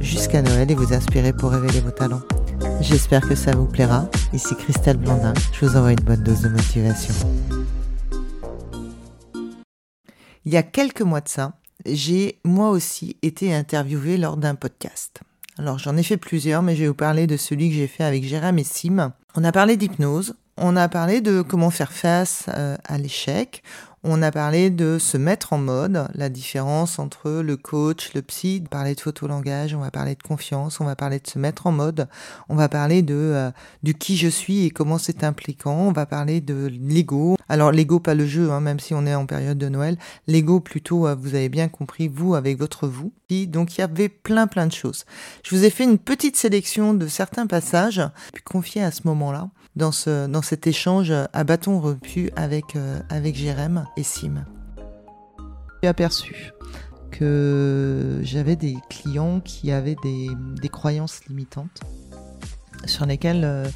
jusqu'à Noël et vous inspirer pour révéler vos talents. J'espère que ça vous plaira. Ici Christelle Blandin, je vous envoie une bonne dose de motivation. Il y a quelques mois de ça, j'ai moi aussi été interviewée lors d'un podcast. Alors j'en ai fait plusieurs, mais je vais vous parler de celui que j'ai fait avec Jérém et Sim. On a parlé d'hypnose, on a parlé de comment faire face euh, à l'échec, on a parlé de se mettre en mode, la différence entre le coach, le psy, parler de photolangage, on va parler de confiance, on va parler de se mettre en mode, on va parler de euh, du qui je suis et comment c'est impliquant, on va parler de l'ego. Alors l'ego pas le jeu, hein, même si on est en période de Noël, l'ego plutôt, euh, vous avez bien compris, vous avec votre vous. Donc il y avait plein plein de choses. Je vous ai fait une petite sélection de certains passages, puis confiés à ce moment-là dans, ce, dans cet échange à bâton repu avec, euh, avec Jérém et Sim. J'ai aperçu que j'avais des clients qui avaient des, des donc limitantes sur lesquelles euh,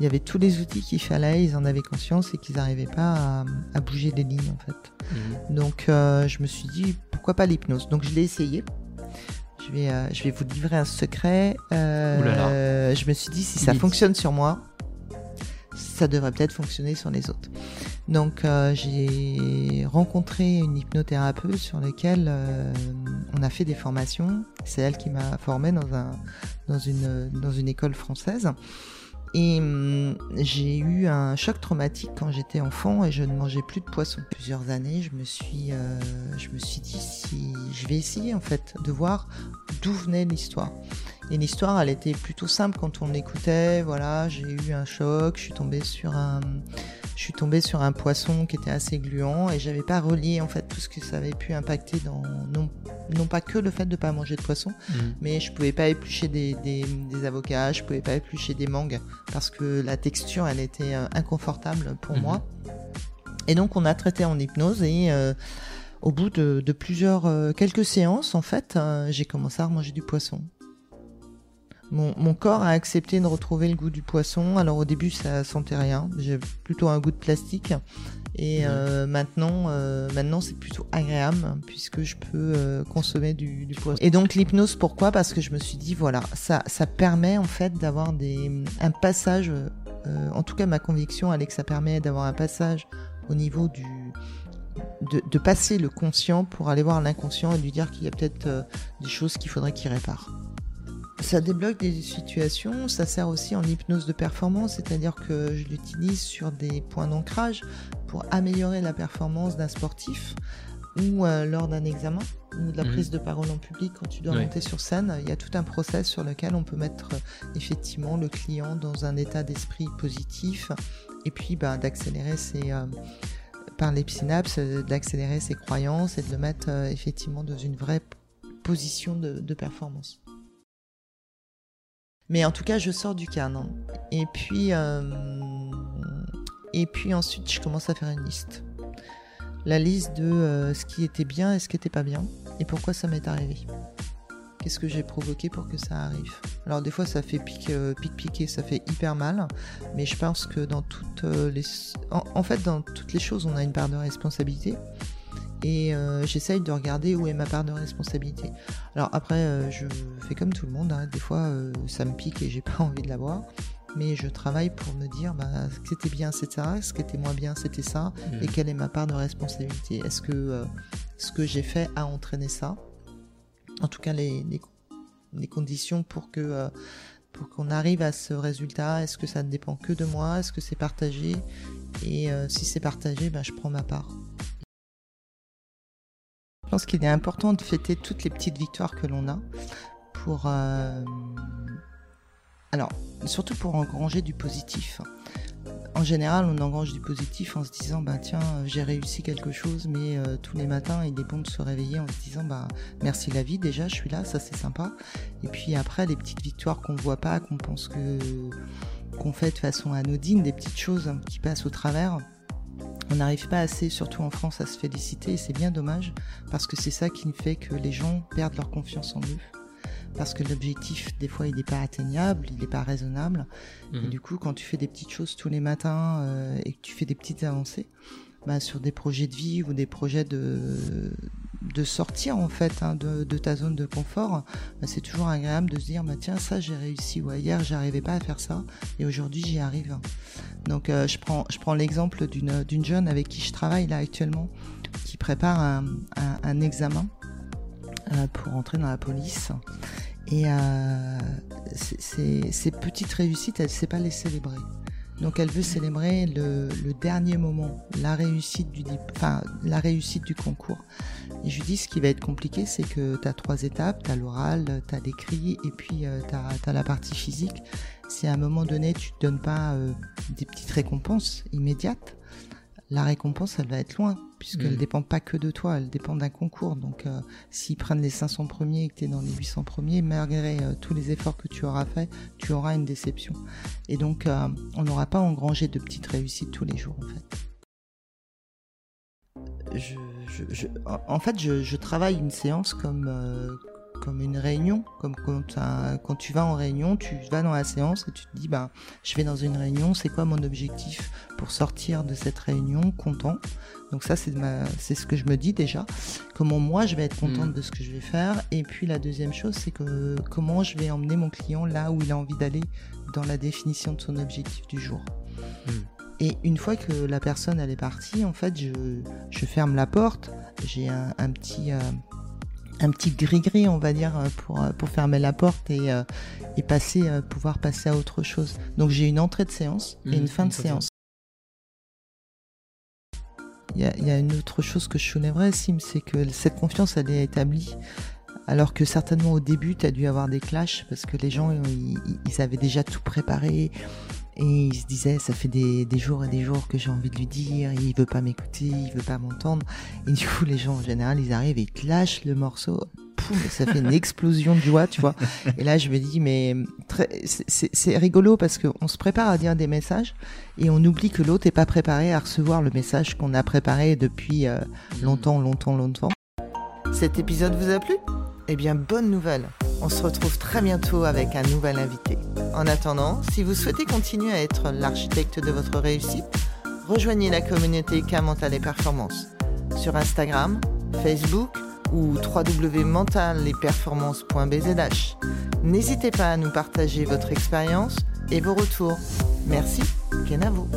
il y avait tous les outils qu'il fallait, ils en avaient conscience et qu'ils n'arrivaient pas à, bouger des lignes en fait. Mhm. Donc euh, je me suis dit pourquoi pas l'hypnose? Donc je l'ai essayé. Je vais, je vais vous livrer un secret. je me suis dit si ça fonctionne sur moi, ça devrait peut-être fonctionner sur les autres. Donc euh, j'ai rencontré une hypnothérapeute sur laquelle euh, on a fait des formations. C'est elle qui m'a formé dans, un, une, école française. Et hum, j'ai eu un choc traumatique quand j'étais enfant et je ne mangeais plus de poisson. Plusieurs années, je me suis, euh, je me suis dit si je vais essayer en fait de voir d'où venait l'histoire. Et l'histoire, elle était plutôt simple quand on l'écoutait. Voilà, j'ai eu un choc, je suis tombée sur un, je suis tombée sur un poisson qui était assez gluant et j'avais pas relié en fait tout ce que ça avait pu impacter dans non, non pas que le fait de pas manger de poisson, mmh. mais je pouvais pas éplucher des, des, des, avocats, je pouvais pas éplucher des mangues parce que la texture, elle était euh, inconfortable pour mmh. moi. Et donc on a traité en hypnose et euh, au bout de, de plusieurs euh, quelques séances en fait, j'ai commencé à manger du poisson. Mon, corps a accepté de retrouver le goût du poisson. Alors au début, ça sentait rien. J'ai plutôt un goût de plastique. Et euh, maintenant, euh, maintenant c'est plutôt agréable puisque je peux euh, consommer du, poisson. Et donc l'hypnose, pourquoi? Parce que je me suis dit voilà, ça, ça permet en fait d'avoir des un passage. en tout cas, ma conviction, elle est que ça permet d'avoir un passage au niveau du de, de, passer le conscient pour aller voir l'inconscient et lui dire qu'il y a peut-être des choses qu'il faudrait qu'il répare. Ça débloque des situations, ça sert aussi en hypnose de performance, c'est-à-dire que je l'utilise sur des points d'ancrage pour améliorer la performance d'un sportif ou euh, lors d'un examen ou de la mhm. prise de parole en public quand tu dois monter sur scène. Il y a tout un process sur lequel on peut mettre euh, effectivement le client dans un état d'esprit positif et puis bah, d'accélérer ses... Euh, par les synapses, d'accélérer ses croyances et de le mettre effectivement dans une vraie position de performance. Mais en tout cas, je sors du canon. Et puis, euh, et puis ensuite, je commence à faire une liste. La liste de euh, ce qui était bien et ce qui n'était pas bien. Et pourquoi ça m'est arrivé. Qu'est-ce que j'ai provoqué pour que ça arrive Alors des fois ça fait pique, euh, pique piquer, ça fait hyper mal, mais je pense que dans toutes les, en, fait dans toutes les choses on a une part de responsabilité et euh, j'essaye de regarder où est ma part de responsabilité. Alors après, euh, je fais comme tout le monde, hein. des fois euh, ça me pique et j'ai pas envie de l'avoir, mais je travaille pour me dire bah, ce qui était bien c'était ça, ce qui était moins bien c'était ça, et mmh. quelle est ma part de responsabilité? Est-ce que ce que j'ai fait a entraîné ça? En tout cas, les, les, conditions pour que pour qu'on arrive à ce résultat, est-ce que ça ne dépend que de moi? Est-ce que c'est partagé? Et si c'est partagé, bah, je prends ma part. Je pense qu'il est important de fêter toutes les petites victoires que l'on a pour. Euh, alors, surtout pour engranger du positif. En général, on engrange du positif en se disant, bah tiens, j'ai réussi quelque chose, mais tous les matins, il est bon de se réveiller en se disant, bah merci la vie, déjà, je suis là, ça c'est sympa. Et puis après, les petites victoires qu'on voit pas, qu'on pense que qu'on fait de façon anodine, des petites choses qui passent au travers. On n'arrive pas assez, surtout en France, à se féliciter et c'est bien dommage parce que c'est ça qui fait que les gens perdent leur confiance en eux. Parce que l'objectif, des fois, il n'est pas atteignable, il n'est pas raisonnable. Et mhm. du coup, quand tu fais des petites choses tous les matins euh, et que tu fais des petites avancées, bah, sur des projets de vie ou des projets de, de sortir en fait hein, de, ta zone de confort, bah, c'est toujours agréable de se dire bah, tiens ça j'ai réussi ou hier j'arrivais pas à faire ça et aujourd'hui j'y arrive. Donc euh, je prends je prends l'exemple d'une jeune avec qui je travaille là actuellement qui prépare un, un, examen euh, pour entrer dans la police et euh, ces petites réussites elle sait pas les célébrer. Donc elle veut célébrer le, dernier moment, la réussite du, concours. Et je lui dis ce qui va être compliqué, c'est que tu as trois étapes, tu as l'oral, tu as l'écrit et puis euh, tu as, la partie physique. Si à un moment donné tu ne donnes pas euh, des petites récompenses immédiates, la récompense, elle va être loin, puisqu'elle ne mm. dépend pas que de toi, elle dépend d'un concours. Donc, euh, s'ils prennent les 500 premiers et que tu es dans les 800 premiers, malgré euh, tous les efforts que tu auras fait, tu auras une déception. Et donc, euh, on n'aura pas engrangé de petites réussites tous les jours, en fait. en fait, je, travaille une séance comme, comme une réunion, comme quand, quand, tu vas en réunion, tu vas dans la séance et tu te dis, bah, je vais dans une réunion, c'est quoi mon objectif pour sortir de cette réunion content Donc ça, c'est c'est ce que je me dis déjà. Comment moi, je vais être contente mm. de ce que je vais faire. Et puis la deuxième chose, c'est que comment je vais emmener mon client là où il a envie d'aller dans la définition de son objectif du jour. Mm. Et une fois que la personne elle est partie, en fait, je, je ferme la porte. J'ai un, un, petit euh, un petit gris-gris, on va dire, pour, pour fermer la porte et, euh, et passer, euh, pouvoir passer à autre chose. Donc j'ai une entrée de séance et une mmh, fin de séance. Il y, a, il y, a, une autre chose que je soulèverais, Sim, c'est que cette confiance, elle est établie. Alors que certainement au début, tu as dû avoir des clashs parce que les gens, ils, ils avaient déjà tout préparé. Et il se disait, ça fait des, jours et des jours que j'ai envie de lui dire, il veut pas m'écouter, il veut pas m'entendre. Et du coup, les gens, en général, ils arrivent et ils lâchent le morceau. Ça fait une explosion de joie, tu vois. Et là, je me dis, mais c'est rigolo parce qu'on se prépare à dire des messages et on oublie que l'autre n'est pas préparé à recevoir le message qu'on a préparé depuis euh, longtemps, longtemps, longtemps. Cet épisode vous a plu? Eh bien, bonne nouvelle on se retrouve très bientôt avec un nouvel invité. En attendant, si vous souhaitez continuer à être l'architecte de votre réussite, rejoignez la communauté K et Performance sur Instagram, Facebook ou www.mentalesperformances.bzh. N'hésitez pas à nous partager votre expérience et vos retours. Merci, Kenavo.